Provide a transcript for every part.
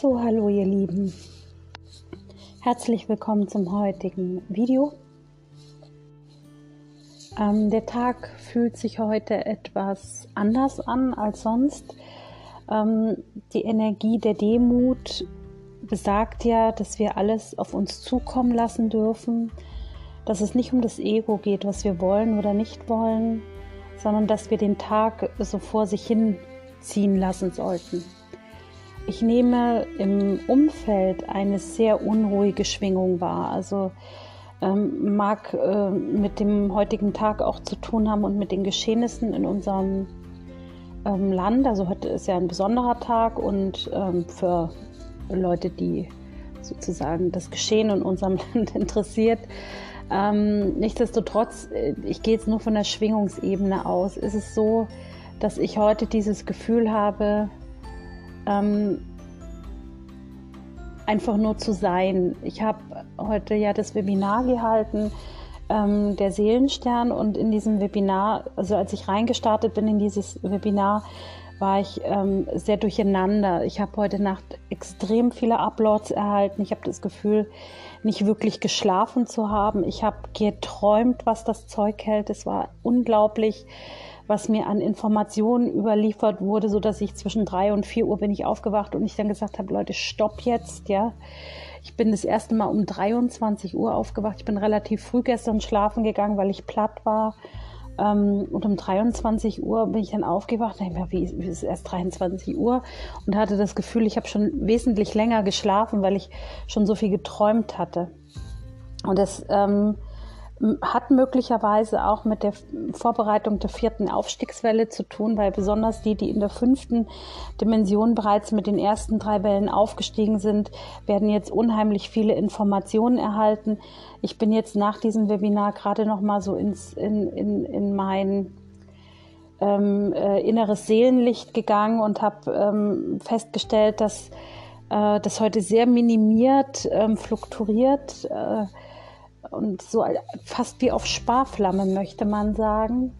So, hallo ihr Lieben. Herzlich willkommen zum heutigen Video. Ähm, der Tag fühlt sich heute etwas anders an als sonst. Ähm, die Energie der Demut besagt ja, dass wir alles auf uns zukommen lassen dürfen, dass es nicht um das Ego geht, was wir wollen oder nicht wollen, sondern dass wir den Tag so vor sich hin ziehen lassen sollten. Ich nehme im Umfeld eine sehr unruhige Schwingung wahr. Also ähm, mag äh, mit dem heutigen Tag auch zu tun haben und mit den Geschehnissen in unserem ähm, Land. Also heute ist ja ein besonderer Tag und ähm, für Leute, die sozusagen das Geschehen in unserem Land interessiert. Ähm, nichtsdestotrotz, äh, ich gehe jetzt nur von der Schwingungsebene aus, ist es so, dass ich heute dieses Gefühl habe, ähm, einfach nur zu sein. Ich habe heute ja das Webinar gehalten, ähm, der Seelenstern, und in diesem Webinar, also als ich reingestartet bin in dieses Webinar, war ich ähm, sehr durcheinander. Ich habe heute Nacht extrem viele Uploads erhalten. Ich habe das Gefühl, nicht wirklich geschlafen zu haben. Ich habe geträumt, was das Zeug hält. Es war unglaublich was mir an Informationen überliefert wurde, so dass ich zwischen drei und vier Uhr bin ich aufgewacht und ich dann gesagt habe, Leute, stopp jetzt, ja. Ich bin das erste Mal um 23 Uhr aufgewacht. Ich bin relativ früh gestern schlafen gegangen, weil ich platt war. Ähm, und um 23 Uhr bin ich dann aufgewacht. Ich mir, wie, wie ist es erst 23 Uhr? Und hatte das Gefühl, ich habe schon wesentlich länger geschlafen, weil ich schon so viel geträumt hatte. Und das ähm, hat möglicherweise auch mit der Vorbereitung der vierten Aufstiegswelle zu tun, weil besonders die, die in der fünften Dimension bereits mit den ersten drei Wellen aufgestiegen sind, werden jetzt unheimlich viele Informationen erhalten. Ich bin jetzt nach diesem Webinar gerade noch mal so ins, in, in, in mein ähm, äh, inneres Seelenlicht gegangen und habe ähm, festgestellt, dass äh, das heute sehr minimiert, ähm, fluktuiert. Äh, und so fast wie auf Sparflamme möchte man sagen.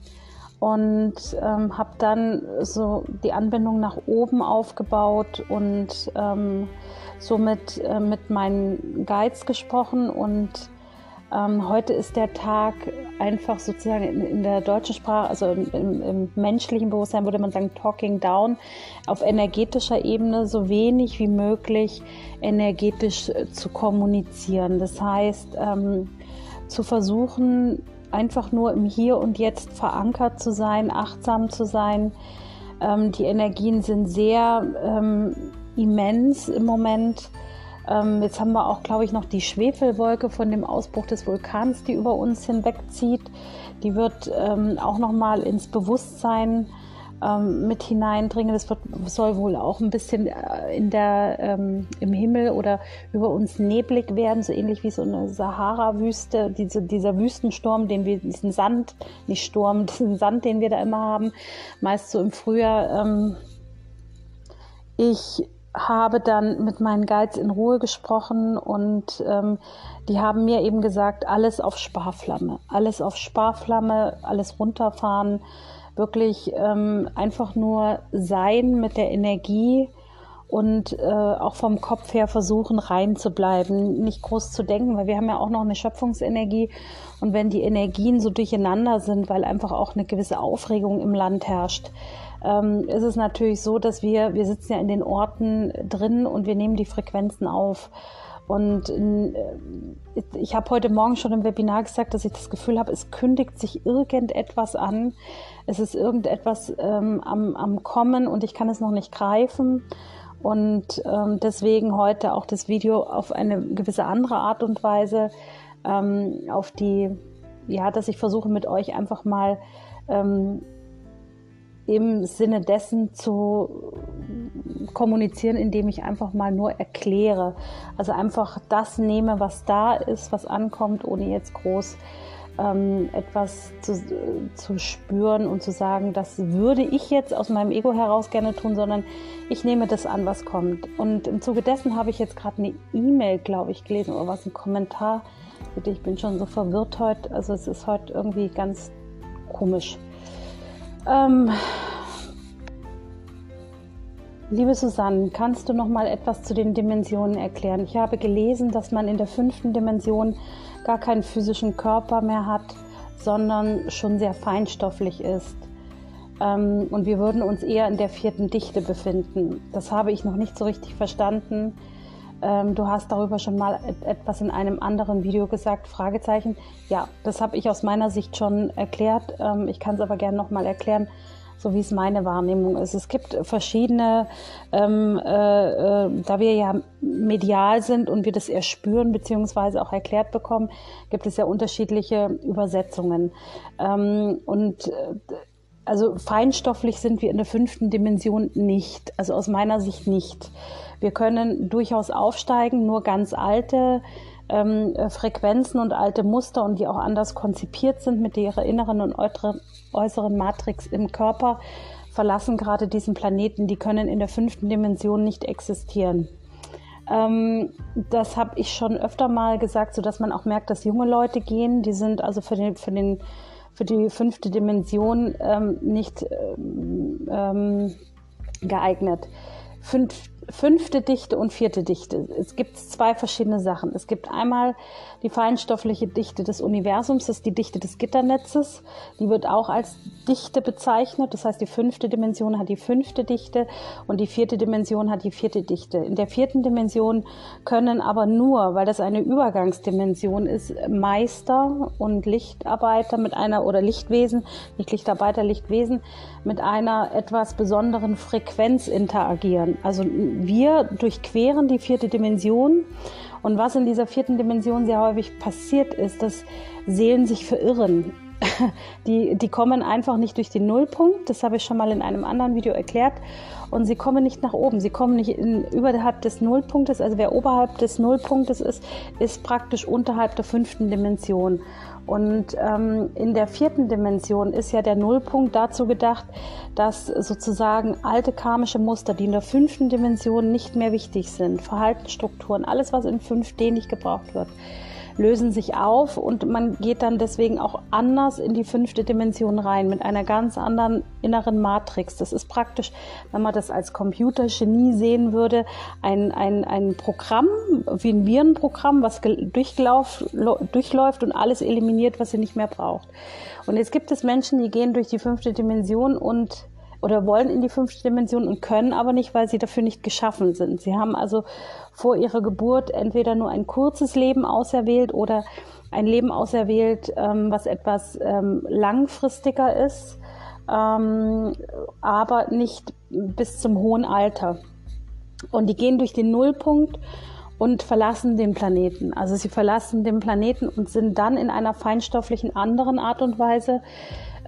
Und ähm, habe dann so die Anbindung nach oben aufgebaut und ähm, somit äh, mit meinen Guides gesprochen und ähm, heute ist der Tag einfach sozusagen in, in der deutschen Sprache, also im, im, im, menschlichen Bewusstsein würde man sagen Talking Down, auf energetischer Ebene so wenig wie möglich energetisch äh, zu kommunizieren. Das heißt, ähm, zu versuchen, einfach nur im Hier und Jetzt verankert zu sein, achtsam zu sein. Ähm, die Energien sind sehr ähm, immens im Moment. Ähm, jetzt haben wir auch, glaube ich, noch die Schwefelwolke von dem Ausbruch des Vulkans, die über uns hinwegzieht. Die wird ähm, auch noch mal ins Bewusstsein ähm, mit hineindringen. Das wird, soll wohl auch ein bisschen äh, in der, ähm, im Himmel oder über uns neblig werden, so ähnlich wie so eine Sahara-Wüste, diese, dieser Wüstensturm, den wir, diesen Sand, nicht Sturm, diesen Sand, den wir da immer haben, meist so im Frühjahr. Ähm, ich habe dann mit meinen Guides in Ruhe gesprochen und ähm, die haben mir eben gesagt, alles auf Sparflamme, alles auf Sparflamme, alles runterfahren, wirklich ähm, einfach nur sein mit der Energie und äh, auch vom Kopf her versuchen rein zu bleiben, nicht groß zu denken, weil wir haben ja auch noch eine Schöpfungsenergie und wenn die Energien so durcheinander sind, weil einfach auch eine gewisse Aufregung im Land herrscht, ähm, ist es natürlich so, dass wir, wir sitzen ja in den Orten drin und wir nehmen die Frequenzen auf. Und äh, ich habe heute Morgen schon im Webinar gesagt, dass ich das Gefühl habe, es kündigt sich irgendetwas an. Es ist irgendetwas ähm, am, am Kommen und ich kann es noch nicht greifen. Und ähm, deswegen heute auch das Video auf eine gewisse andere Art und Weise, ähm, auf die, ja, dass ich versuche mit euch einfach mal ähm, im Sinne dessen zu kommunizieren, indem ich einfach mal nur erkläre. Also einfach das nehme, was da ist, was ankommt, ohne jetzt groß ähm, etwas zu, zu spüren und zu sagen, das würde ich jetzt aus meinem Ego heraus gerne tun, sondern ich nehme das an, was kommt. Und im Zuge dessen habe ich jetzt gerade eine E-Mail, glaube ich, gelesen oder was, ein Kommentar. Ich bin schon so verwirrt heute. Also es ist heute irgendwie ganz komisch. Ähm, Liebe Susanne, kannst du noch mal etwas zu den Dimensionen erklären? Ich habe gelesen, dass man in der fünften Dimension gar keinen physischen Körper mehr hat, sondern schon sehr feinstofflich ist. Ähm, und wir würden uns eher in der vierten Dichte befinden. Das habe ich noch nicht so richtig verstanden. Ähm, du hast darüber schon mal etwas in einem anderen Video gesagt, Fragezeichen. Ja, das habe ich aus meiner Sicht schon erklärt. Ähm, ich kann es aber gerne noch mal erklären so wie es meine Wahrnehmung ist. Es gibt verschiedene, ähm, äh, äh, da wir ja medial sind und wir das erspüren beziehungsweise auch erklärt bekommen, gibt es ja unterschiedliche Übersetzungen. Ähm, und äh, also feinstofflich sind wir in der fünften Dimension nicht, also aus meiner Sicht nicht. Wir können durchaus aufsteigen, nur ganz alte ähm, Frequenzen und alte Muster und die auch anders konzipiert sind mit ihrer inneren und äußeren Matrix im Körper, verlassen gerade diesen Planeten. Die können in der fünften Dimension nicht existieren. Ähm, das habe ich schon öfter mal gesagt, sodass man auch merkt, dass junge Leute gehen. Die sind also für, den, für, den, für die fünfte Dimension ähm, nicht ähm, ähm geeignet. Fünf, fünfte Dichte und vierte Dichte. Es gibt zwei verschiedene Sachen. Es gibt einmal die feinstoffliche Dichte des Universums, ist die Dichte des Gitternetzes. Die wird auch als Dichte bezeichnet. Das heißt, die fünfte Dimension hat die fünfte Dichte und die vierte Dimension hat die vierte Dichte. In der vierten Dimension können aber nur, weil das eine Übergangsdimension ist, Meister und Lichtarbeiter mit einer oder Lichtwesen, nicht Lichtarbeiter, Lichtwesen, mit einer etwas besonderen Frequenz interagieren. Also wir durchqueren die vierte Dimension. Und was in dieser vierten Dimension sehr häufig passiert ist, dass Seelen sich verirren. Die, die kommen einfach nicht durch den Nullpunkt, das habe ich schon mal in einem anderen Video erklärt, und sie kommen nicht nach oben, sie kommen nicht in, überhalb des Nullpunktes, also wer oberhalb des Nullpunktes ist, ist praktisch unterhalb der fünften Dimension. Und ähm, in der vierten Dimension ist ja der Nullpunkt dazu gedacht, dass sozusagen alte karmische Muster, die in der fünften Dimension nicht mehr wichtig sind, Verhaltensstrukturen, alles, was in 5D nicht gebraucht wird, lösen sich auf und man geht dann deswegen auch anders in die fünfte Dimension rein, mit einer ganz anderen inneren Matrix. Das ist praktisch, wenn man das als Computergenie sehen würde, ein, ein, ein Programm, wie ein Virenprogramm, was durchläuft und alles eliminiert, was sie nicht mehr braucht. Und jetzt gibt es Menschen, die gehen durch die fünfte Dimension und oder wollen in die fünfte Dimension und können aber nicht, weil sie dafür nicht geschaffen sind. Sie haben also vor ihrer Geburt entweder nur ein kurzes Leben auserwählt oder ein Leben auserwählt, ähm, was etwas ähm, langfristiger ist, ähm, aber nicht bis zum hohen Alter. Und die gehen durch den Nullpunkt und verlassen den Planeten. Also sie verlassen den Planeten und sind dann in einer feinstofflichen anderen Art und Weise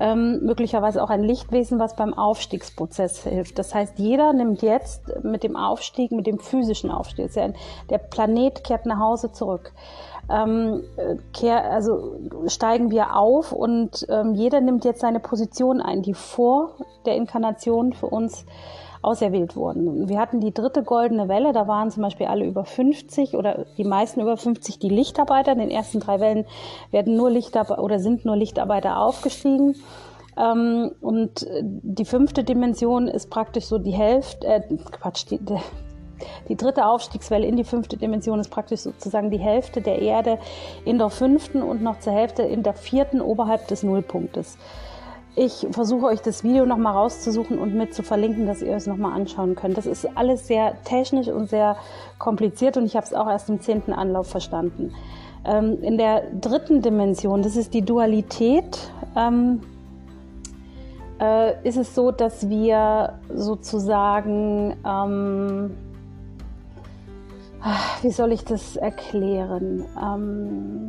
ähm, möglicherweise auch ein Lichtwesen, was beim Aufstiegsprozess hilft. Das heißt, jeder nimmt jetzt mit dem Aufstieg, mit dem physischen Aufstieg, ja ein, der Planet kehrt nach Hause zurück. Ähm, kehr, also steigen wir auf und ähm, jeder nimmt jetzt seine Position ein, die vor der Inkarnation für uns auserwählt wurden. Wir hatten die dritte goldene Welle, da waren zum Beispiel alle über 50 oder die meisten über 50 die Lichtarbeiter. In den ersten drei Wellen werden nur Lichtarbeiter oder sind nur Lichtarbeiter aufgestiegen. Ähm, und die fünfte Dimension ist praktisch so die Hälfte, äh, Quatsch, die, die dritte Aufstiegswelle in die fünfte Dimension ist praktisch sozusagen die Hälfte der Erde in der fünften und noch zur Hälfte in der vierten oberhalb des Nullpunktes. Ich versuche euch das Video nochmal rauszusuchen und mit zu verlinken, dass ihr es nochmal anschauen könnt. Das ist alles sehr technisch und sehr kompliziert und ich habe es auch erst im zehnten Anlauf verstanden. Ähm, in der dritten Dimension, das ist die Dualität, ähm, äh, ist es so, dass wir sozusagen, ähm, wie soll ich das erklären? Ähm,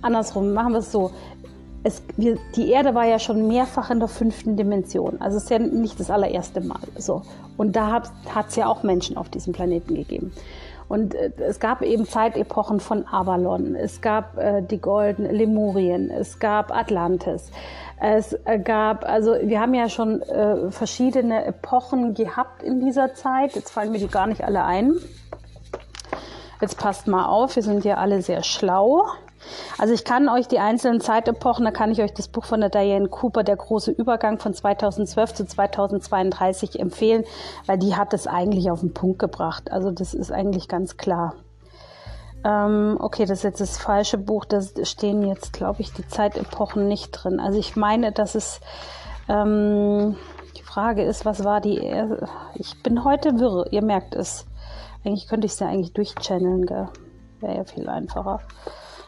andersrum, machen wir es so es, wir, die Erde war ja schon mehrfach in der fünften Dimension. Also es ist ja nicht das allererste Mal. So. Und da hat es ja auch Menschen auf diesem Planeten gegeben. Und äh, es gab eben Zeitepochen von Avalon, es gab äh, die goldenen Lemurien, es gab Atlantis, es äh, gab, also wir haben ja schon äh, verschiedene Epochen gehabt in dieser Zeit. Jetzt fallen mir die gar nicht alle ein. Jetzt passt mal auf, wir sind ja alle sehr schlau. Also ich kann euch die einzelnen Zeitepochen, da kann ich euch das Buch von der Diane Cooper, Der große Übergang von 2012 zu 2032 empfehlen, weil die hat es eigentlich auf den Punkt gebracht. Also das ist eigentlich ganz klar. Ähm, okay, das ist jetzt das falsche Buch, da stehen jetzt, glaube ich, die Zeitepochen nicht drin. Also ich meine, dass es... Ähm, die Frage ist, was war die... Ich bin heute wirr, ihr merkt es. Eigentlich könnte ich es ja eigentlich durchchanneln, gell? Wäre ja viel einfacher.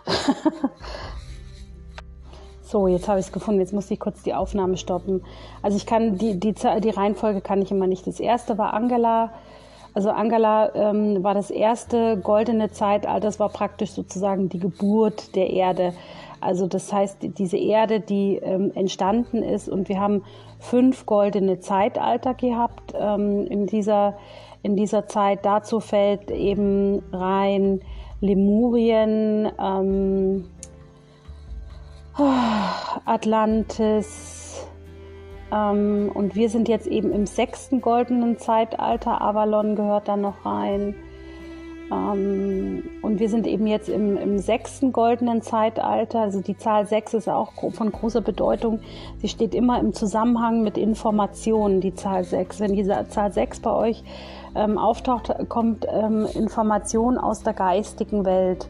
so, jetzt habe ich es gefunden. Jetzt muss ich kurz die Aufnahme stoppen. Also ich kann die, die, die Reihenfolge kann ich immer nicht. Das erste war Angela. Also Angela ähm, war das erste goldene Zeitalter. Das war praktisch sozusagen die Geburt der Erde. Also das heißt, diese Erde, die ähm, entstanden ist und wir haben fünf goldene Zeitalter gehabt ähm, in, dieser, in dieser Zeit. Dazu fällt eben rein Lemurien, ähm, Atlantis. Ähm, und wir sind jetzt eben im sechsten goldenen Zeitalter. Avalon gehört da noch rein. Ähm, und wir sind eben jetzt im, im sechsten goldenen Zeitalter. Also die Zahl sechs ist auch von großer Bedeutung. Sie steht immer im Zusammenhang mit Informationen, die Zahl sechs. Wenn diese Zahl sechs bei euch ähm, auftaucht, kommt ähm, Information aus der geistigen Welt.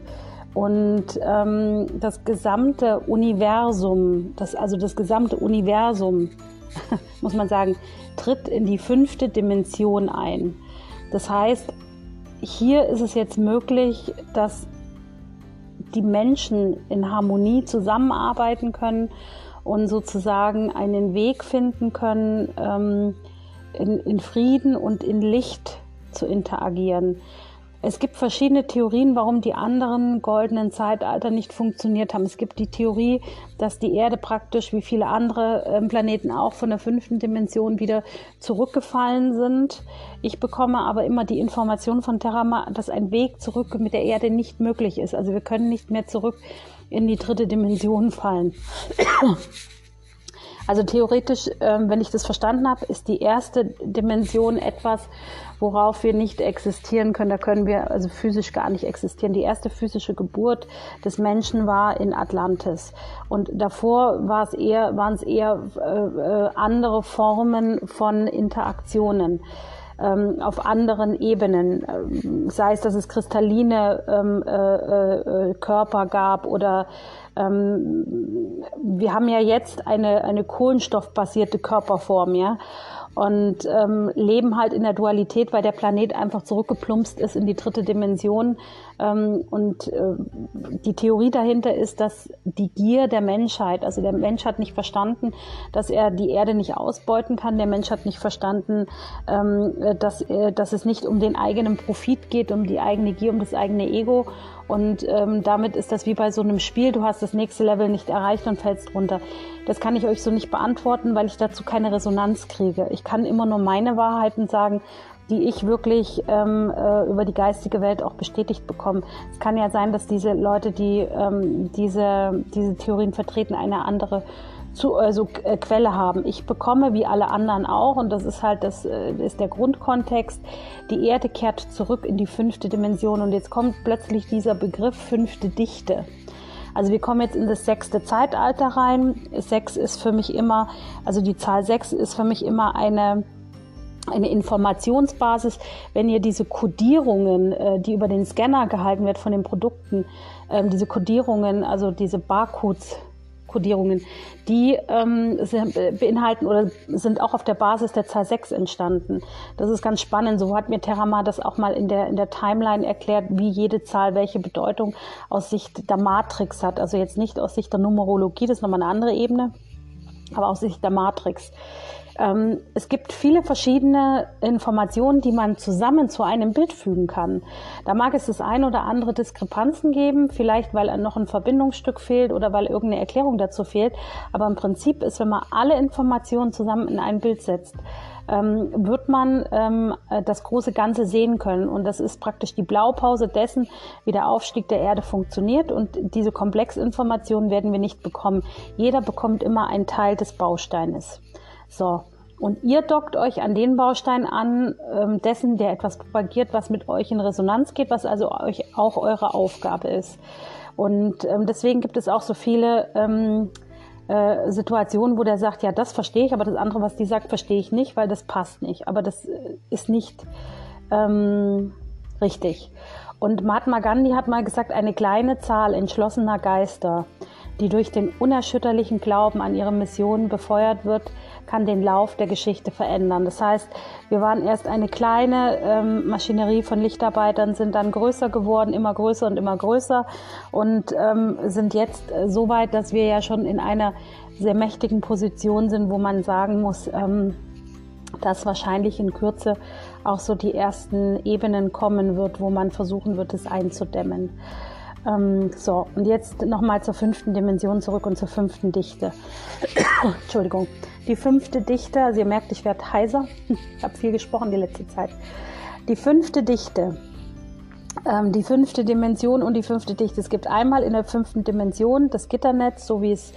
Und ähm, das gesamte Universum, das, also das gesamte Universum, muss man sagen, tritt in die fünfte Dimension ein. Das heißt, hier ist es jetzt möglich, dass die Menschen in Harmonie zusammenarbeiten können und sozusagen einen Weg finden können, ähm, in, in Frieden und in Licht zu interagieren. Es gibt verschiedene Theorien, warum die anderen goldenen Zeitalter nicht funktioniert haben. Es gibt die Theorie, dass die Erde praktisch wie viele andere ähm, Planeten auch von der fünften Dimension wieder zurückgefallen sind. Ich bekomme aber immer die Information von Terrama, dass ein Weg zurück mit der Erde nicht möglich ist. Also wir können nicht mehr zurück in die dritte Dimension fallen. Also theoretisch, ähm, wenn ich das verstanden habe, ist die erste Dimension etwas, worauf wir nicht existieren können. Da können wir also physisch gar nicht existieren. Die erste physische Geburt des Menschen war in Atlantis. Und davor war es eher, waren es eher äh, äh andere Formen von Interaktionen ähm, auf anderen Ebenen, ähm, sei es, dass es kristalline ähm, äh, äh, Körper gab oder ähm, wir haben ja jetzt eine, eine kohlenstoffbasierte Körperform, ja und ähm, leben halt in der Dualität, weil der Planet einfach zurückgeplumpst ist in die dritte Dimension. Ähm, und äh, die Theorie dahinter ist, dass die Gier der Menschheit, also der Mensch hat nicht verstanden, dass er die Erde nicht ausbeuten kann. Der Mensch hat nicht verstanden, ähm, dass, äh, dass es nicht um den eigenen Profit geht, um die eigene Gier, um das eigene Ego. Und ähm, damit ist das wie bei so einem Spiel, du hast das nächste Level nicht erreicht und fällst runter. Das kann ich euch so nicht beantworten, weil ich dazu keine Resonanz kriege. Ich kann immer nur meine Wahrheiten sagen, die ich wirklich ähm, äh, über die geistige Welt auch bestätigt bekomme. Es kann ja sein, dass diese Leute, die ähm, diese, diese Theorien vertreten, eine andere zu, also, äh, Quelle haben. Ich bekomme wie alle anderen auch, und das ist halt das äh, ist der Grundkontext, die Erde kehrt zurück in die fünfte Dimension und jetzt kommt plötzlich dieser Begriff fünfte Dichte. Also wir kommen jetzt in das sechste Zeitalter rein. Sechs ist für mich immer, also die Zahl sechs ist für mich immer eine, eine Informationsbasis, wenn ihr diese Codierungen, äh, die über den Scanner gehalten wird von den Produkten, ähm, diese Codierungen, also diese Barcodes, Codierungen, die ähm, beinhalten oder sind auch auf der Basis der Zahl 6 entstanden. Das ist ganz spannend. So hat mir Terama das auch mal in der, in der Timeline erklärt, wie jede Zahl welche Bedeutung aus Sicht der Matrix hat. Also jetzt nicht aus Sicht der Numerologie, das ist nochmal eine andere Ebene, aber aus Sicht der Matrix. Ähm, es gibt viele verschiedene Informationen, die man zusammen zu einem Bild fügen kann. Da mag es das ein oder andere Diskrepanzen geben, vielleicht weil noch ein Verbindungsstück fehlt oder weil irgendeine Erklärung dazu fehlt. Aber im Prinzip ist, wenn man alle Informationen zusammen in ein Bild setzt, ähm, wird man ähm, das große Ganze sehen können. Und das ist praktisch die Blaupause dessen, wie der Aufstieg der Erde funktioniert. Und diese Komplexinformationen werden wir nicht bekommen. Jeder bekommt immer einen Teil des Bausteines. So. Und ihr dockt euch an den Baustein an, ähm, dessen, der etwas propagiert, was mit euch in Resonanz geht, was also euch auch eure Aufgabe ist. Und ähm, deswegen gibt es auch so viele ähm, äh, Situationen, wo der sagt, ja, das verstehe ich, aber das andere, was die sagt, verstehe ich nicht, weil das passt nicht. Aber das äh, ist nicht ähm, richtig. Und Mahatma Gandhi hat mal gesagt, eine kleine Zahl entschlossener Geister, die durch den unerschütterlichen Glauben an ihre Mission befeuert wird, kann den Lauf der Geschichte verändern. Das heißt, wir waren erst eine kleine ähm, Maschinerie von Lichtarbeitern, sind dann größer geworden, immer größer und immer größer und ähm, sind jetzt so weit, dass wir ja schon in einer sehr mächtigen Position sind, wo man sagen muss, ähm, dass wahrscheinlich in Kürze auch so die ersten Ebenen kommen wird, wo man versuchen wird, es einzudämmen. Ähm, so, und jetzt nochmal zur fünften Dimension zurück und zur fünften Dichte. Entschuldigung. Die fünfte Dichte, also ihr merkt, ich werde heiser. Ich habe viel gesprochen die letzte Zeit. Die fünfte Dichte ähm, die fünfte Dimension und die fünfte Dichte. Es gibt einmal in der fünften Dimension das Gitternetz, so wie es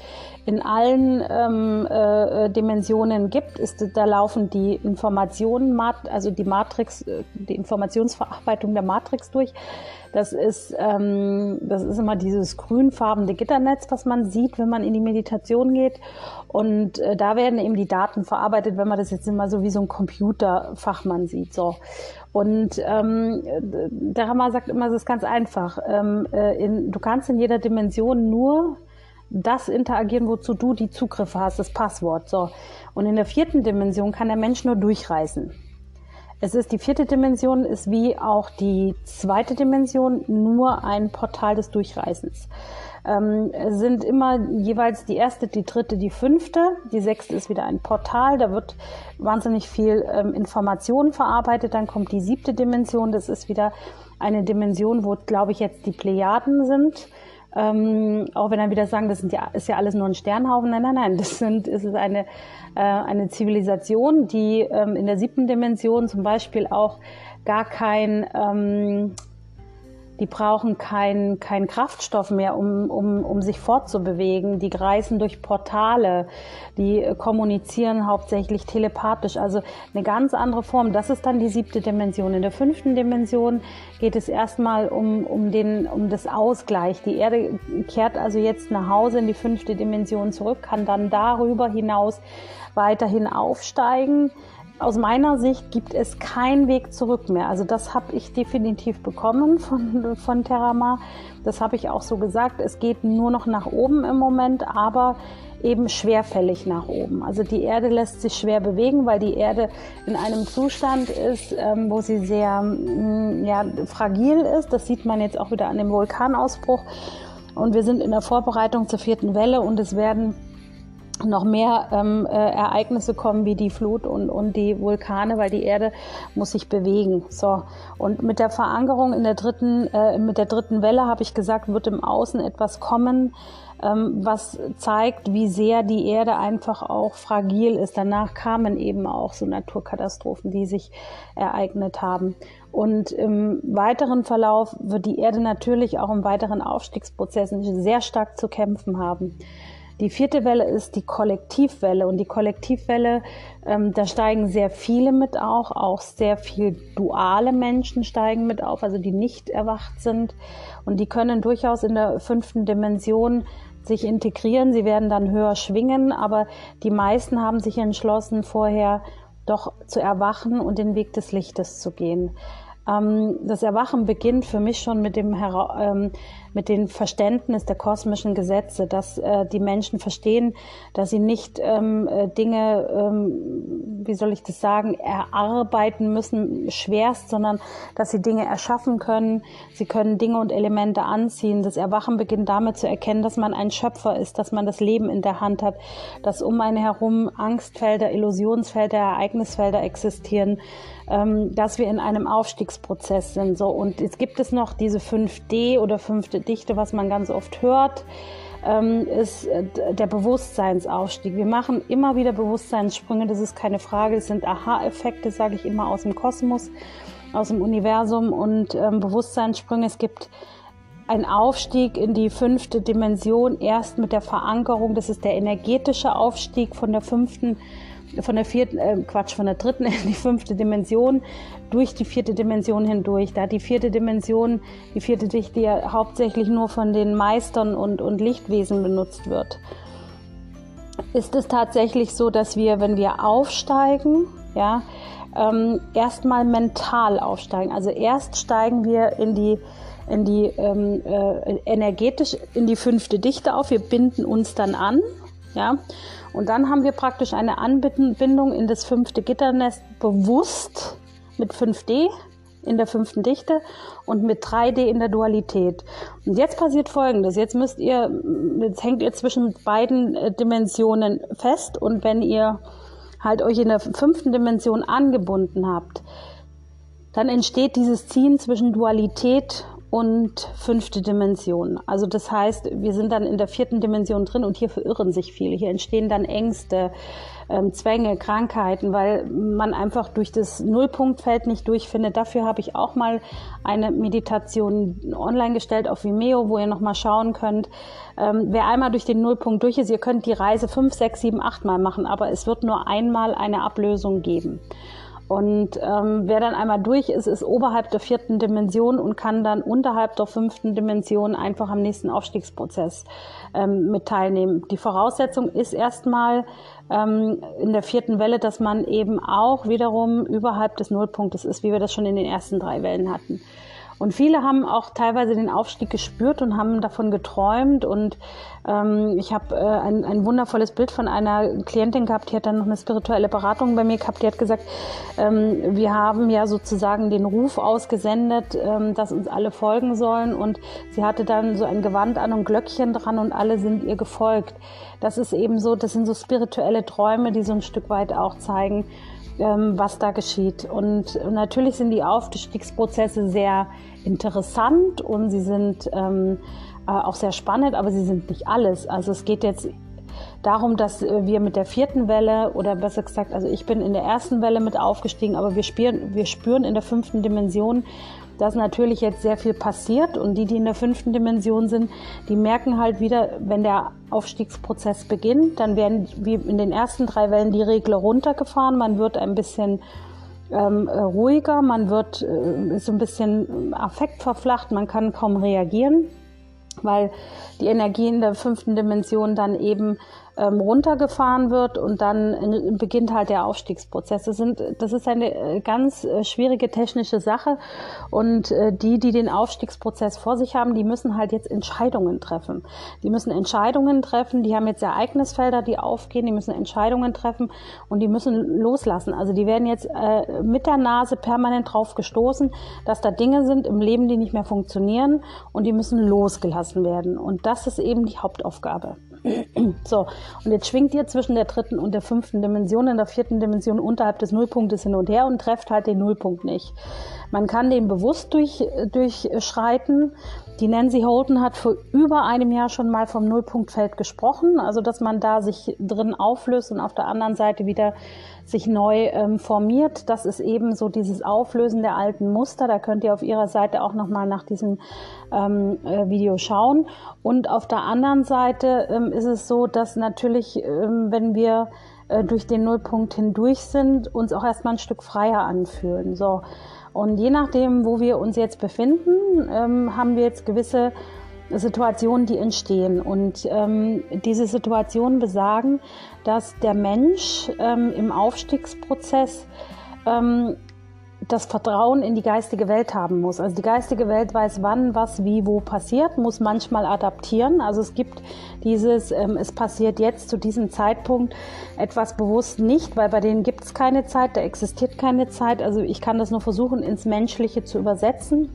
in allen ähm, äh, Dimensionen gibt. Ist, da laufen die Informationen, also die Matrix, äh, die Informationsverarbeitung der Matrix durch. Das ist, ähm, das ist immer dieses grünfarbene Gitternetz, was man sieht, wenn man in die Meditation geht. Und äh, da werden eben die Daten verarbeitet, wenn man das jetzt immer so wie so ein Computerfachmann sieht. So. Und ähm, der Hammer sagt immer, es ist ganz einfach. Ähm, äh, in, du kannst in jeder Dimension nur das interagieren, wozu du die Zugriffe hast, das Passwort. So. Und in der vierten Dimension kann der Mensch nur durchreisen. Es ist die vierte Dimension, ist wie auch die zweite Dimension nur ein Portal des Durchreisens ähm, sind immer jeweils die erste, die dritte, die fünfte. Die sechste ist wieder ein Portal, da wird wahnsinnig viel ähm, Information verarbeitet. Dann kommt die siebte Dimension, das ist wieder eine Dimension, wo, glaube ich, jetzt die Plejaden sind. Ähm, auch wenn dann wieder sagen, das sind ja, ist ja alles nur ein Sternhaufen. Nein, nein, nein, das sind, ist eine, äh, eine Zivilisation, die ähm, in der siebten Dimension zum Beispiel auch gar kein, ähm, die brauchen keinen kein Kraftstoff mehr, um, um, um sich fortzubewegen. Die reisen durch Portale, die kommunizieren hauptsächlich telepathisch, also eine ganz andere Form. Das ist dann die siebte Dimension. In der fünften Dimension geht es erstmal um, um, den, um das Ausgleich. Die Erde kehrt also jetzt nach Hause in die fünfte Dimension zurück, kann dann darüber hinaus weiterhin aufsteigen aus meiner Sicht gibt es keinen Weg zurück mehr. Also das habe ich definitiv bekommen von, von Terramar. Das habe ich auch so gesagt. Es geht nur noch nach oben im Moment, aber eben schwerfällig nach oben. Also die Erde lässt sich schwer bewegen, weil die Erde in einem Zustand ist, ähm, wo sie sehr mm, ja, fragil ist. Das sieht man jetzt auch wieder an dem Vulkanausbruch. Und wir sind in der Vorbereitung zur vierten Welle und es werden noch mehr ähm, äh, Ereignisse kommen wie die Flut und, und die Vulkane, weil die Erde muss sich bewegen. So und mit der Verankerung in der dritten, äh, mit der dritten Welle habe ich gesagt, wird im Außen etwas kommen, ähm, was zeigt, wie sehr die Erde einfach auch fragil ist. Danach kamen eben auch so Naturkatastrophen, die sich ereignet haben. Und im weiteren Verlauf wird die Erde natürlich auch im weiteren Aufstiegsprozessen sehr stark zu kämpfen haben. Die vierte Welle ist die Kollektivwelle und die Kollektivwelle, ähm, da steigen sehr viele mit auch, auch sehr viel duale Menschen steigen mit auf, also die nicht erwacht sind und die können durchaus in der fünften Dimension sich integrieren. Sie werden dann höher schwingen, aber die meisten haben sich entschlossen, vorher doch zu erwachen und den Weg des Lichtes zu gehen. Ähm, das Erwachen beginnt für mich schon mit dem, ähm, mit dem Verständnis der kosmischen Gesetze, dass äh, die Menschen verstehen, dass sie nicht ähm, äh, Dinge, ähm, wie soll ich das sagen, erarbeiten müssen, schwerst, sondern dass sie Dinge erschaffen können. Sie können Dinge und Elemente anziehen. Das Erwachen beginnt damit zu erkennen, dass man ein Schöpfer ist, dass man das Leben in der Hand hat, dass um einen herum Angstfelder, Illusionsfelder, Ereignisfelder existieren, ähm, dass wir in einem Aufstiegsprozess sind. So und jetzt gibt es noch diese 5D oder fünfte Dichte, was man ganz oft hört, ähm, ist äh, der Bewusstseinsaufstieg. Wir machen immer wieder Bewusstseinssprünge, das ist keine Frage. Es sind Aha-Effekte, sage ich immer, aus dem Kosmos, aus dem Universum und ähm, Bewusstseinssprünge. Es gibt ein Aufstieg in die fünfte Dimension erst mit der Verankerung, das ist der energetische Aufstieg von der fünften von der vierten, äh, Quatsch, von der dritten in die fünfte Dimension, durch die vierte Dimension hindurch. Da die vierte Dimension, die vierte Dichte ja hauptsächlich nur von den Meistern und, und Lichtwesen benutzt wird, ist es tatsächlich so, dass wir, wenn wir aufsteigen, ja, ähm, erstmal mental aufsteigen. Also erst steigen wir in die in die ähm, äh, energetisch in die fünfte Dichte auf. Wir binden uns dann an, ja, und dann haben wir praktisch eine Anbindung in das fünfte Gitternest bewusst mit 5D in der fünften Dichte und mit 3D in der Dualität. Und jetzt passiert Folgendes. Jetzt müsst ihr, jetzt hängt ihr zwischen beiden äh, Dimensionen fest und wenn ihr halt euch in der fünften Dimension angebunden habt, dann entsteht dieses Ziehen zwischen Dualität und fünfte Dimension. Also das heißt, wir sind dann in der vierten Dimension drin und hier verirren sich viele. Hier entstehen dann Ängste, ähm, Zwänge, Krankheiten, weil man einfach durch das Nullpunktfeld nicht durchfindet. Dafür habe ich auch mal eine Meditation online gestellt auf Vimeo, wo ihr nochmal schauen könnt. Ähm, wer einmal durch den Nullpunkt durch ist, ihr könnt die Reise fünf, sechs, sieben, acht Mal machen, aber es wird nur einmal eine Ablösung geben. Und ähm, wer dann einmal durch ist, ist oberhalb der vierten Dimension und kann dann unterhalb der fünften Dimension einfach am nächsten Aufstiegsprozess ähm, mit teilnehmen. Die Voraussetzung ist erstmal ähm, in der vierten Welle, dass man eben auch wiederum überhalb des Nullpunktes ist, wie wir das schon in den ersten drei Wellen hatten. Und viele haben auch teilweise den Aufstieg gespürt und haben davon geträumt. Und ähm, ich habe äh, ein, ein wundervolles Bild von einer Klientin gehabt, die hat dann noch eine spirituelle Beratung bei mir gehabt. Die hat gesagt, ähm, wir haben ja sozusagen den Ruf ausgesendet, ähm, dass uns alle folgen sollen. Und sie hatte dann so ein Gewand an und Glöckchen dran und alle sind ihr gefolgt. Das ist eben so, das sind so spirituelle Träume, die so ein Stück weit auch zeigen, ähm, was da geschieht. Und natürlich sind die Aufstiegsprozesse sehr interessant und sie sind ähm, äh, auch sehr spannend, aber sie sind nicht alles. Also es geht jetzt darum, dass wir mit der vierten Welle oder besser gesagt, also ich bin in der ersten Welle mit aufgestiegen, aber wir spüren, wir spüren in der fünften Dimension, dass natürlich jetzt sehr viel passiert und die, die in der fünften Dimension sind, die merken halt wieder, wenn der Aufstiegsprozess beginnt, dann werden wie in den ersten drei Wellen die Regler runtergefahren, man wird ein bisschen ähm, ruhiger, man wird äh, ist ein bisschen affektverflacht, man kann kaum reagieren, weil die Energie in der fünften Dimension dann eben ähm, runtergefahren wird und dann beginnt halt der Aufstiegsprozess. Das, sind, das ist eine äh, ganz äh, schwierige technische Sache und äh, die, die den Aufstiegsprozess vor sich haben, die müssen halt jetzt Entscheidungen treffen. Die müssen Entscheidungen treffen, die haben jetzt Ereignisfelder, die aufgehen, die müssen Entscheidungen treffen und die müssen loslassen. Also die werden jetzt äh, mit der Nase permanent drauf gestoßen, dass da Dinge sind im Leben, die nicht mehr funktionieren und die müssen losgelassen werden. Und das ist eben die Hauptaufgabe. So, und jetzt schwingt ihr zwischen der dritten und der fünften Dimension, in der vierten Dimension unterhalb des Nullpunktes hin und her und trefft halt den Nullpunkt nicht. Man kann den bewusst durch, durchschreiten. Die Nancy Holton hat vor über einem Jahr schon mal vom Nullpunktfeld gesprochen, also dass man da sich drin auflöst und auf der anderen Seite wieder sich neu ähm, formiert. Das ist eben so dieses Auflösen der alten Muster. Da könnt ihr auf ihrer Seite auch nochmal nach diesem ähm, äh, Video schauen. Und auf der anderen Seite ähm, ist es so, dass natürlich, ähm, wenn wir äh, durch den Nullpunkt hindurch sind, uns auch erstmal ein Stück freier anfühlen. So. Und je nachdem, wo wir uns jetzt befinden, ähm, haben wir jetzt gewisse Situationen, die entstehen. Und ähm, diese Situationen besagen, dass der Mensch ähm, im Aufstiegsprozess ähm, das Vertrauen in die geistige Welt haben muss. Also die geistige Welt weiß, wann, was, wie, wo passiert, muss manchmal adaptieren. Also es gibt dieses, ähm, es passiert jetzt zu diesem Zeitpunkt etwas bewusst nicht, weil bei denen gibt es keine Zeit, da existiert keine Zeit. Also ich kann das nur versuchen, ins Menschliche zu übersetzen.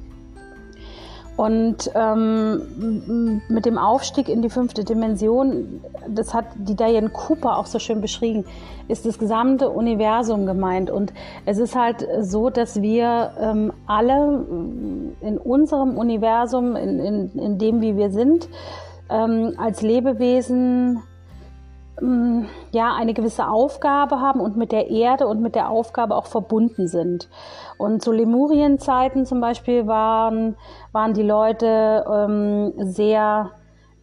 Und ähm, mit dem Aufstieg in die fünfte Dimension, das hat die Diane Cooper auch so schön beschrieben, ist das gesamte Universum gemeint. Und es ist halt so, dass wir ähm, alle in unserem Universum, in, in, in dem, wie wir sind, ähm, als Lebewesen ähm, ja eine gewisse Aufgabe haben und mit der Erde und mit der Aufgabe auch verbunden sind. Und zu Lemurienzeiten zum Beispiel waren, waren die Leute ähm, sehr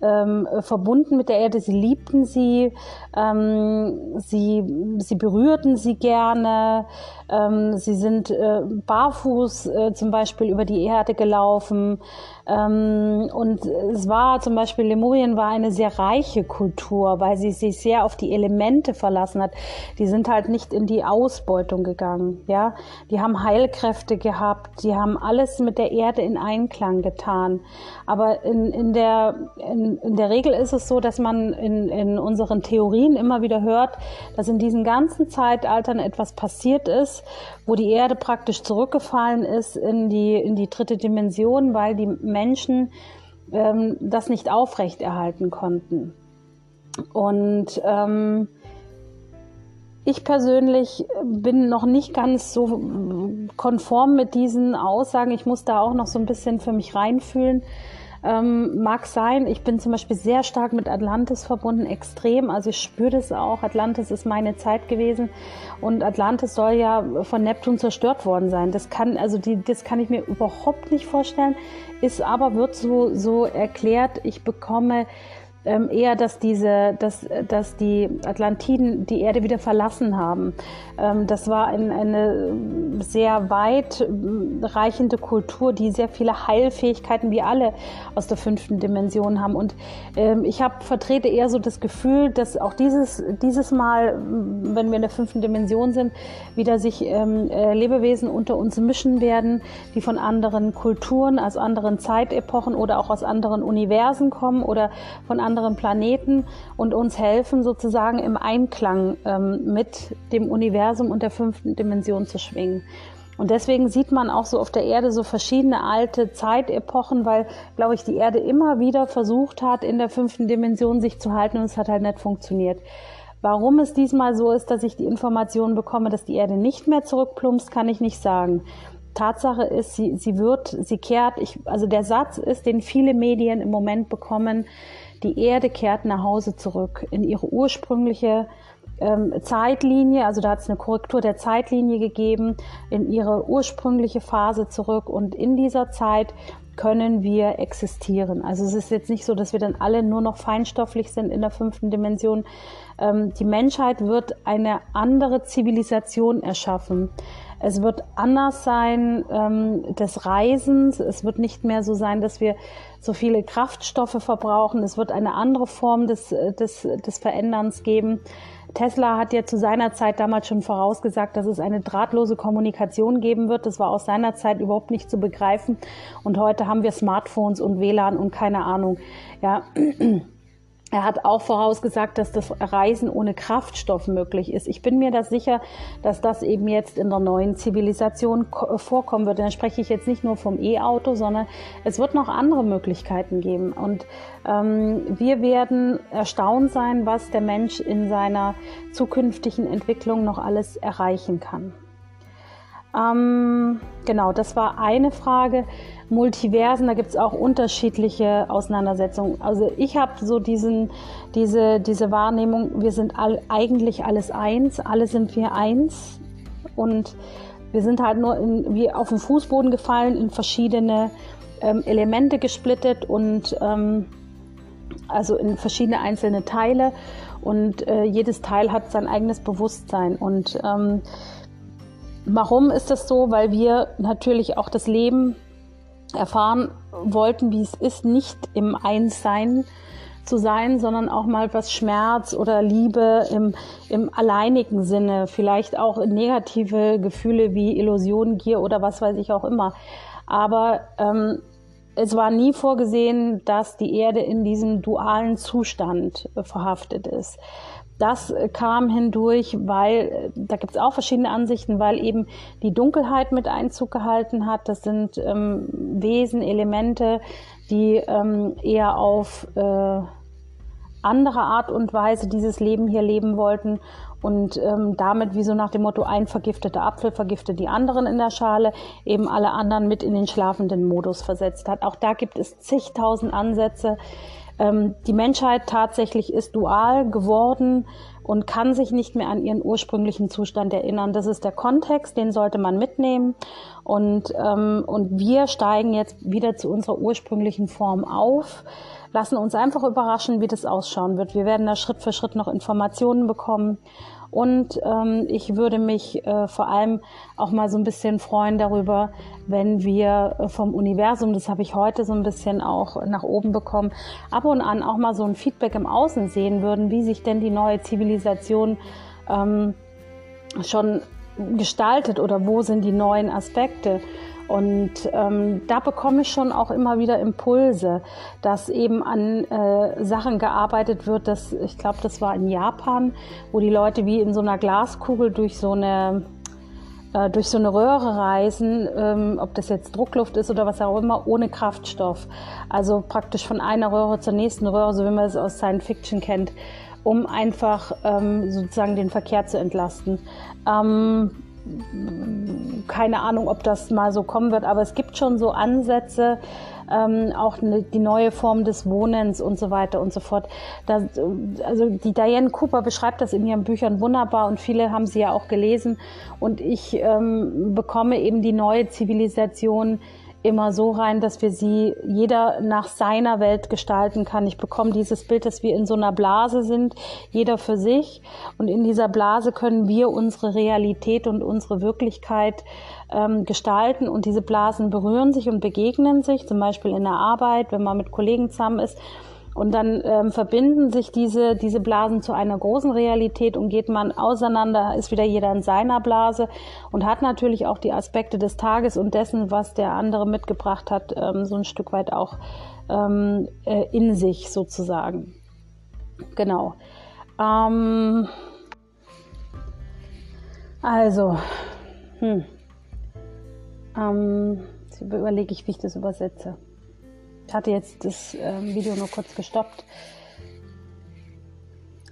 ähm, verbunden mit der Erde. Sie liebten sie, ähm, sie, sie berührten sie gerne, ähm, sie sind äh, barfuß äh, zum Beispiel über die Erde gelaufen. Ähm, und es war zum Beispiel, Lemurien war eine sehr reiche Kultur, weil sie sich sehr auf die Elemente verlassen hat. Die sind halt nicht in die Ausbeutung gegangen. Ja, die haben Heilkräfte gehabt, die haben alles mit der Erde in Einklang getan. Aber in, in, der, in, in der Regel ist es so, dass man in, in unseren Theorien immer wieder hört, dass in diesen ganzen Zeitaltern etwas passiert ist, wo die Erde praktisch zurückgefallen ist in die, in die dritte Dimension, weil die Menschen ähm, das nicht aufrechterhalten konnten. Und ähm, ich persönlich bin noch nicht ganz so konform mit diesen Aussagen. Ich muss da auch noch so ein bisschen für mich reinfühlen. Ähm, mag sein, ich bin zum Beispiel sehr stark mit Atlantis verbunden, extrem. Also ich spüre das auch. Atlantis ist meine Zeit gewesen und Atlantis soll ja von Neptun zerstört worden sein. Das kann, also die, das kann ich mir überhaupt nicht vorstellen. Ist aber, wird so, so erklärt, ich bekomme ähm, eher, dass diese, dass, dass die Atlantiden die Erde wieder verlassen haben. Ähm, das war ein, eine sehr weit reichende Kultur, die sehr viele Heilfähigkeiten wie alle aus der fünften Dimension haben. Und ähm, ich habe vertrete eher so das Gefühl, dass auch dieses, dieses Mal, wenn wir in der fünften Dimension sind, wieder sich ähm, äh, Lebewesen unter uns mischen werden, die von anderen Kulturen, aus anderen Zeitepochen oder auch aus anderen Universen kommen oder von anderen anderen Planeten und uns helfen, sozusagen im Einklang ähm, mit dem Universum und der fünften Dimension zu schwingen. Und deswegen sieht man auch so auf der Erde so verschiedene alte Zeitepochen, weil, glaube ich, die Erde immer wieder versucht hat, in der fünften Dimension sich zu halten und es hat halt nicht funktioniert. Warum es diesmal so ist, dass ich die Information bekomme, dass die Erde nicht mehr zurückplumpst, kann ich nicht sagen. Tatsache ist, sie, sie wird, sie kehrt, ich, also der Satz ist, den viele Medien im Moment bekommen, die Erde kehrt nach Hause zurück in ihre ursprüngliche ähm, Zeitlinie, also da hat es eine Korrektur der Zeitlinie gegeben, in ihre ursprüngliche Phase zurück und in dieser Zeit können wir existieren. Also es ist jetzt nicht so, dass wir dann alle nur noch feinstofflich sind in der fünften Dimension. Ähm, die Menschheit wird eine andere Zivilisation erschaffen. Es wird anders sein ähm, des Reisens. Es wird nicht mehr so sein, dass wir so viele Kraftstoffe verbrauchen. Es wird eine andere Form des, äh, des, des Veränderns geben. Tesla hat ja zu seiner Zeit damals schon vorausgesagt, dass es eine drahtlose Kommunikation geben wird. Das war aus seiner Zeit überhaupt nicht zu begreifen. Und heute haben wir Smartphones und WLAN und keine Ahnung. Ja. Er hat auch vorausgesagt, dass das Reisen ohne Kraftstoff möglich ist. Ich bin mir da sicher, dass das eben jetzt in der neuen Zivilisation vorkommen wird. Da spreche ich jetzt nicht nur vom E-Auto, sondern es wird noch andere Möglichkeiten geben. Und ähm, wir werden erstaunt sein, was der Mensch in seiner zukünftigen Entwicklung noch alles erreichen kann. Ähm, genau, das war eine Frage. Multiversen, da gibt es auch unterschiedliche Auseinandersetzungen. Also ich habe so diesen, diese, diese Wahrnehmung, wir sind all, eigentlich alles eins, alle sind wir eins und wir sind halt nur in, wie auf den Fußboden gefallen, in verschiedene ähm, Elemente gesplittet und ähm, also in verschiedene einzelne Teile und äh, jedes Teil hat sein eigenes Bewusstsein und ähm, Warum ist das so? Weil wir natürlich auch das Leben erfahren wollten, wie es ist, nicht im Einssein zu sein, sondern auch mal was Schmerz oder Liebe im, im alleinigen Sinne, vielleicht auch negative Gefühle wie Illusion, Gier oder was weiß ich auch immer. Aber ähm, es war nie vorgesehen, dass die Erde in diesem dualen Zustand verhaftet ist. Das kam hindurch, weil, da gibt es auch verschiedene Ansichten, weil eben die Dunkelheit mit Einzug gehalten hat. Das sind ähm, Wesen, Elemente, die ähm, eher auf äh, andere Art und Weise dieses Leben hier leben wollten und ähm, damit wie so nach dem Motto ein vergifteter Apfel vergiftet die anderen in der Schale, eben alle anderen mit in den schlafenden Modus versetzt hat. Auch da gibt es zigtausend Ansätze. Ähm, die Menschheit tatsächlich ist dual geworden und kann sich nicht mehr an ihren ursprünglichen Zustand erinnern. Das ist der Kontext, den sollte man mitnehmen. Und, ähm, und wir steigen jetzt wieder zu unserer ursprünglichen Form auf, lassen uns einfach überraschen, wie das ausschauen wird. Wir werden da Schritt für Schritt noch Informationen bekommen und ähm, ich würde mich äh, vor allem auch mal so ein bisschen freuen darüber, wenn wir äh, vom Universum, das habe ich heute so ein bisschen auch nach oben bekommen, ab und an auch mal so ein Feedback im Außen sehen würden, wie sich denn die neue Zivilisation ähm, schon gestaltet oder wo sind die neuen Aspekte. Und ähm, da bekomme ich schon auch immer wieder Impulse, dass eben an äh, Sachen gearbeitet wird. Dass, ich glaube, das war in Japan, wo die Leute wie in so einer Glaskugel durch so eine äh, durch so eine Röhre reisen, ähm, ob das jetzt Druckluft ist oder was auch immer, ohne Kraftstoff. Also praktisch von einer Röhre zur nächsten Röhre, so wie man es aus Science Fiction kennt, um einfach ähm, sozusagen den Verkehr zu entlasten. Ähm, keine Ahnung, ob das mal so kommen wird, aber es gibt schon so Ansätze, ähm, auch ne, die neue Form des Wohnens und so weiter und so fort. Das, also die Diane Cooper beschreibt das in ihren Büchern wunderbar und viele haben sie ja auch gelesen. Und ich ähm, bekomme eben die neue Zivilisation immer so rein, dass wir sie jeder nach seiner Welt gestalten kann. Ich bekomme dieses Bild, dass wir in so einer Blase sind, jeder für sich. Und in dieser Blase können wir unsere Realität und unsere Wirklichkeit ähm, gestalten. Und diese Blasen berühren sich und begegnen sich, zum Beispiel in der Arbeit, wenn man mit Kollegen zusammen ist. Und dann ähm, verbinden sich diese, diese Blasen zu einer großen Realität und geht man auseinander, ist wieder jeder in seiner Blase und hat natürlich auch die Aspekte des Tages und dessen, was der andere mitgebracht hat, ähm, so ein Stück weit auch ähm, äh, in sich sozusagen. Genau. Ähm, also, hm. Ähm, jetzt überlege ich, wie ich das übersetze. Hatte jetzt das äh, Video nur kurz gestoppt.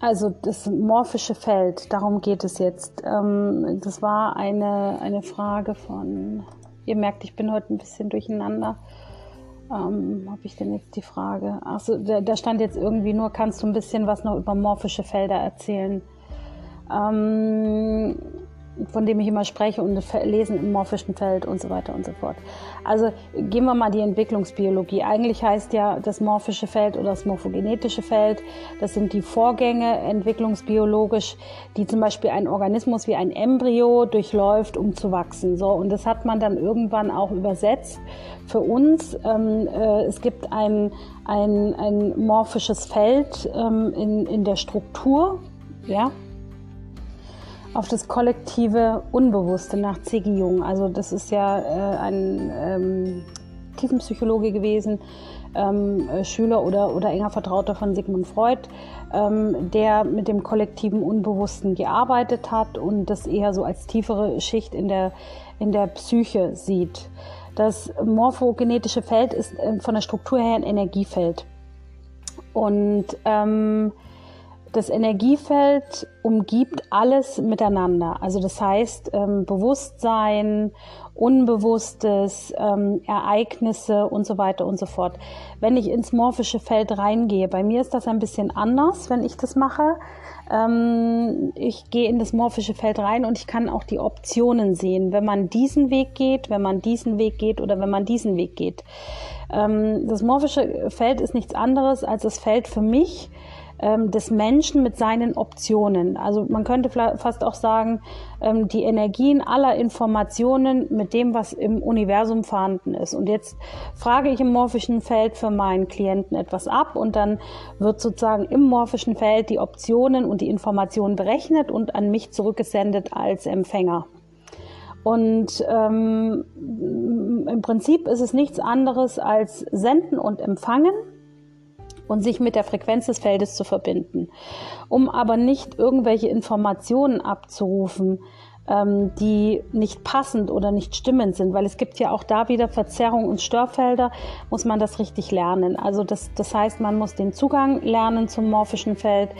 Also das morphische Feld, darum geht es jetzt. Ähm, das war eine, eine Frage von, ihr merkt, ich bin heute ein bisschen durcheinander. Ähm, habe ich denn jetzt die Frage? Achso, da, da, stand jetzt irgendwie nur, kannst du ein bisschen was noch über morphische Felder erzählen? Ähm, von dem ich immer spreche und lesen im morphischen Feld und so weiter und so fort. Also gehen wir mal die Entwicklungsbiologie. Eigentlich heißt ja das morphische Feld oder das morphogenetische Feld, das sind die Vorgänge entwicklungsbiologisch, die zum Beispiel ein Organismus wie ein Embryo durchläuft, um zu wachsen. So und das hat man dann irgendwann auch übersetzt für uns. Ähm, äh, es gibt ein ein, ein morphisches Feld ähm, in, in der Struktur, ja, auf das kollektive Unbewusste nach C.G. Jung. Also das ist ja äh, ein ähm, Tiefenpsychologe gewesen, ähm, äh, Schüler oder, oder enger Vertrauter von Sigmund Freud, ähm, der mit dem kollektiven Unbewussten gearbeitet hat und das eher so als tiefere Schicht in der, in der Psyche sieht. Das morphogenetische Feld ist äh, von der Struktur her ein Energiefeld. Und ähm, das Energiefeld umgibt alles miteinander. Also das heißt ähm, Bewusstsein, Unbewusstes, ähm, Ereignisse und so weiter und so fort. Wenn ich ins morphische Feld reingehe, bei mir ist das ein bisschen anders, wenn ich das mache. Ähm, ich gehe in das morphische Feld rein und ich kann auch die Optionen sehen, wenn man diesen Weg geht, wenn man diesen Weg geht oder wenn man diesen Weg geht. Ähm, das morphische Feld ist nichts anderes als das Feld für mich, ähm, des Menschen mit seinen Optionen. Also man könnte fast auch sagen, ähm, die Energien aller Informationen mit dem, was im Universum vorhanden ist. Und jetzt frage ich im morphischen Feld für meinen Klienten etwas ab und dann wird sozusagen im morphischen Feld die Optionen und die Informationen berechnet und an mich zurückgesendet als Empfänger. Und ähm, im Prinzip ist es nichts anderes als senden und empfangen und sich mit der Frequenz des Feldes zu verbinden. Um aber nicht irgendwelche Informationen abzurufen, ähm, die nicht passend oder nicht stimmend sind, weil es gibt ja auch da wieder Verzerrung und Störfelder, muss man das richtig lernen. Also das, das heißt, man muss den Zugang lernen zum morphischen Feld,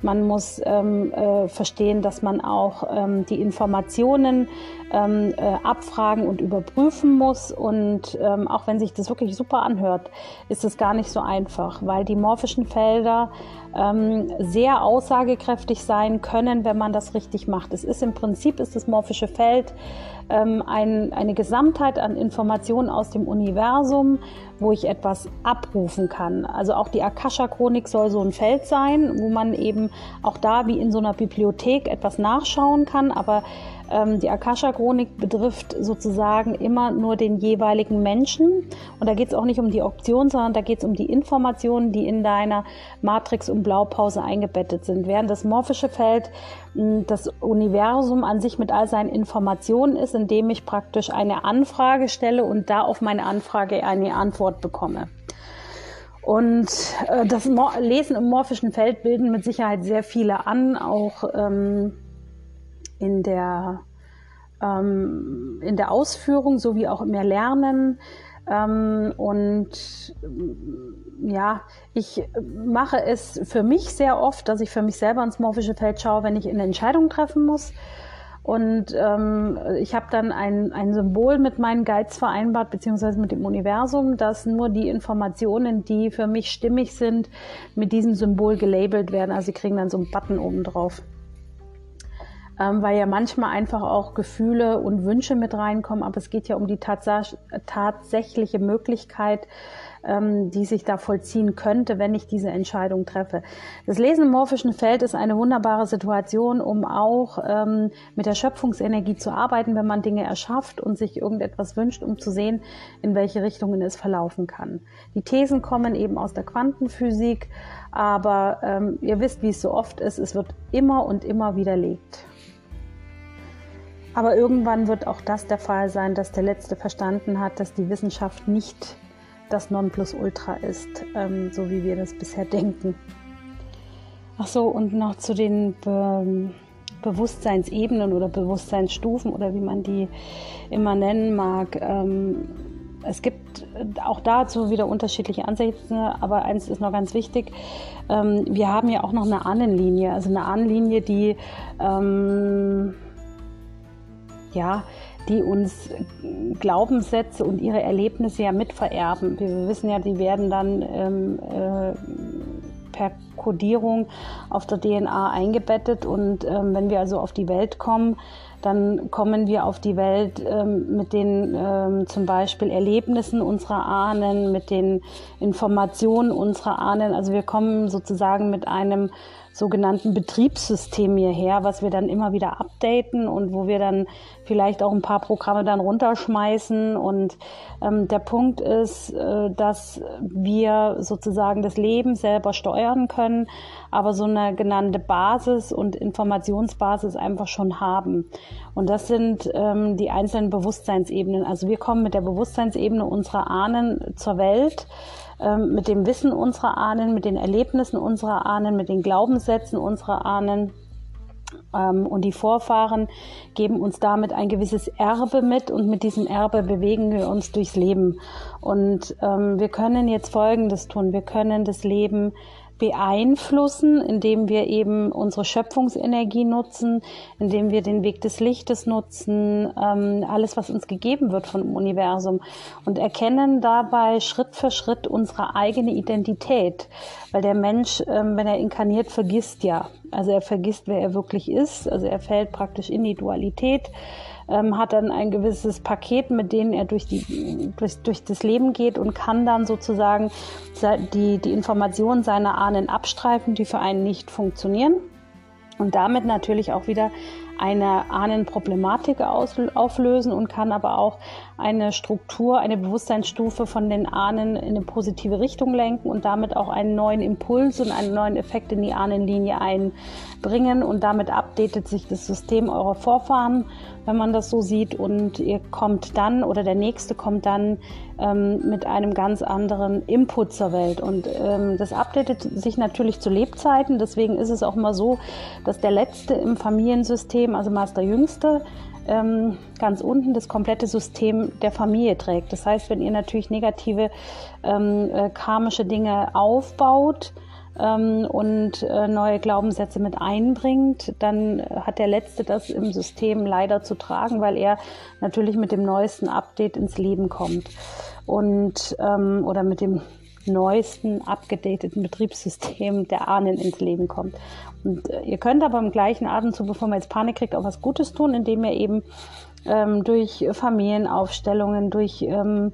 Man muss ähm, äh, verstehen, dass man auch ähm, die Informationen ähm, äh, abfragen und überprüfen muss. Und ähm, auch wenn sich das wirklich super anhört, ist es gar nicht so einfach, weil die morphischen Felder ähm, sehr aussagekräftig sein können, wenn man das richtig macht. Es ist im Prinzip ist das morphische Feld ähm, ein, eine Gesamtheit an Informationen aus dem Universum, wo ich etwas abrufen kann. Also auch die Akasha-Chronik soll so ein Feld sein, wo man eben auch da wie in so einer Bibliothek etwas nachschauen kann, aber die Akasha-Chronik betrifft sozusagen immer nur den jeweiligen Menschen. Und da geht es auch nicht um die Option, sondern da geht es um die Informationen, die in deiner Matrix- und Blaupause eingebettet sind. Während das morphische Feld das Universum an sich mit all seinen Informationen ist, indem ich praktisch eine Anfrage stelle und da auf meine Anfrage eine Antwort bekomme. Und äh, das Lesen im morphischen Feld bilden mit Sicherheit sehr viele an, auch ähm, in der, ähm, in der Ausführung sowie auch im Erlernen. Ähm, und ja, ich mache es für mich sehr oft, dass ich für mich selber ins morphische Feld schaue, wenn ich eine Entscheidung treffen muss. Und ähm, ich habe dann ein, ein Symbol mit meinen Guides vereinbart, beziehungsweise mit dem Universum, dass nur die Informationen, die für mich stimmig sind, mit diesem Symbol gelabelt werden. Also sie kriegen dann so einen Button oben drauf ähm, weil ja manchmal einfach auch Gefühle und Wünsche mit reinkommen, aber es geht ja um die tats tatsächliche Möglichkeit, ähm, die sich da vollziehen könnte, wenn ich diese Entscheidung treffe. Das Lesen im morphischen Feld ist eine wunderbare Situation, um auch ähm, mit der Schöpfungsenergie zu arbeiten, wenn man Dinge erschafft und sich irgendetwas wünscht, um zu sehen, in welche Richtungen es verlaufen kann. Die Thesen kommen eben aus der Quantenphysik, aber ähm, ihr wisst, wie es so oft ist, es wird immer und immer widerlegt. Aber irgendwann wird auch das der Fall sein, dass der Letzte verstanden hat, dass die Wissenschaft nicht das Nonplusultra ist, ähm, so wie wir das bisher denken. Ach so, und noch zu den Be Bewusstseinsebenen oder Bewusstseinsstufen oder wie man die immer nennen mag. Ähm, es gibt auch dazu wieder unterschiedliche Ansätze, aber eins ist noch ganz wichtig. Ähm, wir haben ja auch noch eine Ahnenlinie, also eine Ahnenlinie, die ähm, ja, die uns Glaubenssätze und ihre Erlebnisse ja mitvererben. Wir wissen ja, die werden dann ähm, äh, per Kodierung auf der DNA eingebettet und ähm, wenn wir also auf die Welt kommen, dann kommen wir auf die Welt ähm, mit den ähm, zum Beispiel Erlebnissen unserer Ahnen, mit den Informationen unserer Ahnen. Also wir kommen sozusagen mit einem sogenannten Betriebssystem hierher, was wir dann immer wieder updaten und wo wir dann vielleicht auch ein paar Programme dann runterschmeißen. Und ähm, der Punkt ist, äh, dass wir sozusagen das Leben selber steuern können, aber so eine genannte Basis und Informationsbasis einfach schon haben. Und das sind ähm, die einzelnen Bewusstseinsebenen. Also wir kommen mit der Bewusstseinsebene unserer Ahnen zur Welt ähm, mit dem Wissen unserer Ahnen, mit den Erlebnissen unserer Ahnen, mit den Glaubenssätzen unserer Ahnen. Ähm, und die Vorfahren geben uns damit ein gewisses Erbe mit und mit diesem Erbe bewegen wir uns durchs Leben. Und ähm, wir können jetzt Folgendes tun. Wir können das Leben beeinflussen, indem wir eben unsere Schöpfungsenergie nutzen, indem wir den Weg des Lichtes nutzen, ähm, alles, was uns gegeben wird vom Universum. Und erkennen dabei Schritt für Schritt unsere eigene Identität, weil der Mensch, ähm, wenn er inkarniert, vergisst ja, also er vergisst, wer er wirklich ist, also er fällt praktisch in die Dualität ähm, hat dann ein gewisses Paket, mit dem er durch, die, durch, durch das Leben geht und kann dann sozusagen die, die Informationen seiner Ahnen abstreifen, die für einen nicht funktionieren. Und damit natürlich auch wieder eine Ahnenproblematik auflösen und kann aber auch eine Struktur, eine Bewusstseinsstufe von den Ahnen in eine positive Richtung lenken und damit auch einen neuen Impuls und einen neuen Effekt in die Ahnenlinie einbringen. Und damit updatet sich das System eurer Vorfahren, wenn man das so sieht. Und ihr kommt dann oder der nächste kommt dann ähm, mit einem ganz anderen Input zur Welt. Und ähm, das updatet sich natürlich zu Lebzeiten. Deswegen ist es auch immer so, dass der Letzte im Familiensystem, also Master Jüngste, ähm, ganz unten das komplette System der Familie trägt. Das heißt, wenn ihr natürlich negative ähm, äh, karmische Dinge aufbaut, ähm, und äh, neue Glaubenssätze mit einbringt, dann hat der Letzte das im System leider zu tragen, weil er natürlich mit dem neuesten Update ins Leben kommt und ähm, oder mit dem neuesten abgedateten Betriebssystem der Ahnen ins Leben kommt. Und äh, ihr könnt aber im gleichen Atemzug, bevor man jetzt Panik kriegt, auch was Gutes tun, indem ihr eben ähm, durch Familienaufstellungen, durch ähm,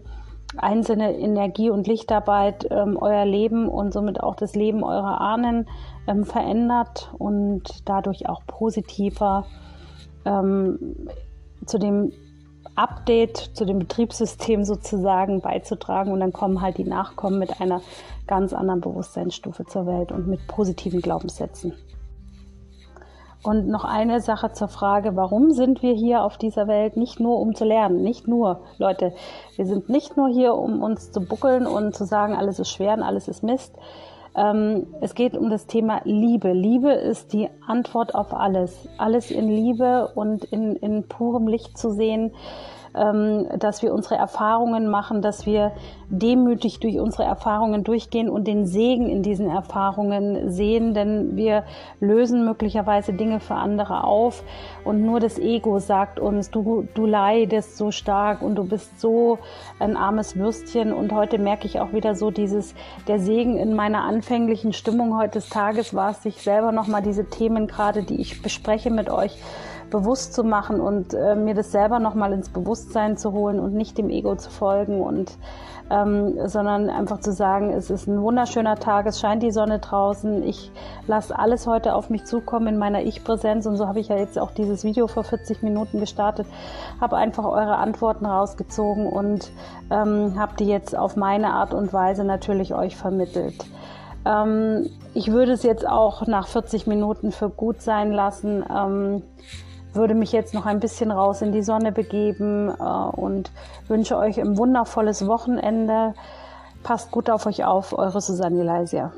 einzelne Energie- und Lichtarbeit ähm, euer Leben und somit auch das Leben eurer Ahnen ähm, verändert und dadurch auch positiver ähm, zu dem Update, zu dem Betriebssystem sozusagen beizutragen. Und dann kommen halt die Nachkommen mit einer ganz anderen Bewusstseinsstufe zur Welt und mit positiven Glaubenssätzen. Und noch eine Sache zur Frage, warum sind wir hier auf dieser Welt? Nicht nur um zu lernen, nicht nur, Leute, wir sind nicht nur hier, um uns zu buckeln und zu sagen, alles ist schwer und alles ist Mist. Ähm, es geht um das Thema Liebe. Liebe ist die Antwort auf alles. Alles in Liebe und in, in purem Licht zu sehen ähm, dass wir unsere Erfahrungen machen, dass wir demütig durch unsere Erfahrungen durchgehen und den Segen in diesen Erfahrungen sehen, denn wir lösen möglicherweise Dinge für andere auf. Und nur das Ego sagt uns, du, du leidest so stark und du bist so ein armes Würstchen. Und heute merke ich auch wieder so dieses, der Segen in meiner anfänglichen Stimmung heute des Tages war es, sich selber nochmal diese Themen gerade, die ich bespreche mit euch, bewusst zu machen und äh, mir das selber nochmal ins Bewusstsein zu holen und nicht dem Ego zu folgen und ähm, sondern einfach zu sagen, es ist ein wunderschöner Tag, es scheint die Sonne draußen, ich lasse alles heute auf mich zukommen in meiner Ich-Präsenz und so habe ich ja jetzt auch dieses Video vor 40 Minuten gestartet, habe einfach eure Antworten rausgezogen und ähm, habe die jetzt auf meine Art und Weise natürlich euch vermittelt. Ähm, ich würde es jetzt auch nach 40 Minuten für gut sein lassen. Würde mich jetzt noch ein bisschen raus in die Sonne begeben äh, und wünsche euch ein wundervolles Wochenende. Passt gut auf euch auf, eure Susanne Leisia.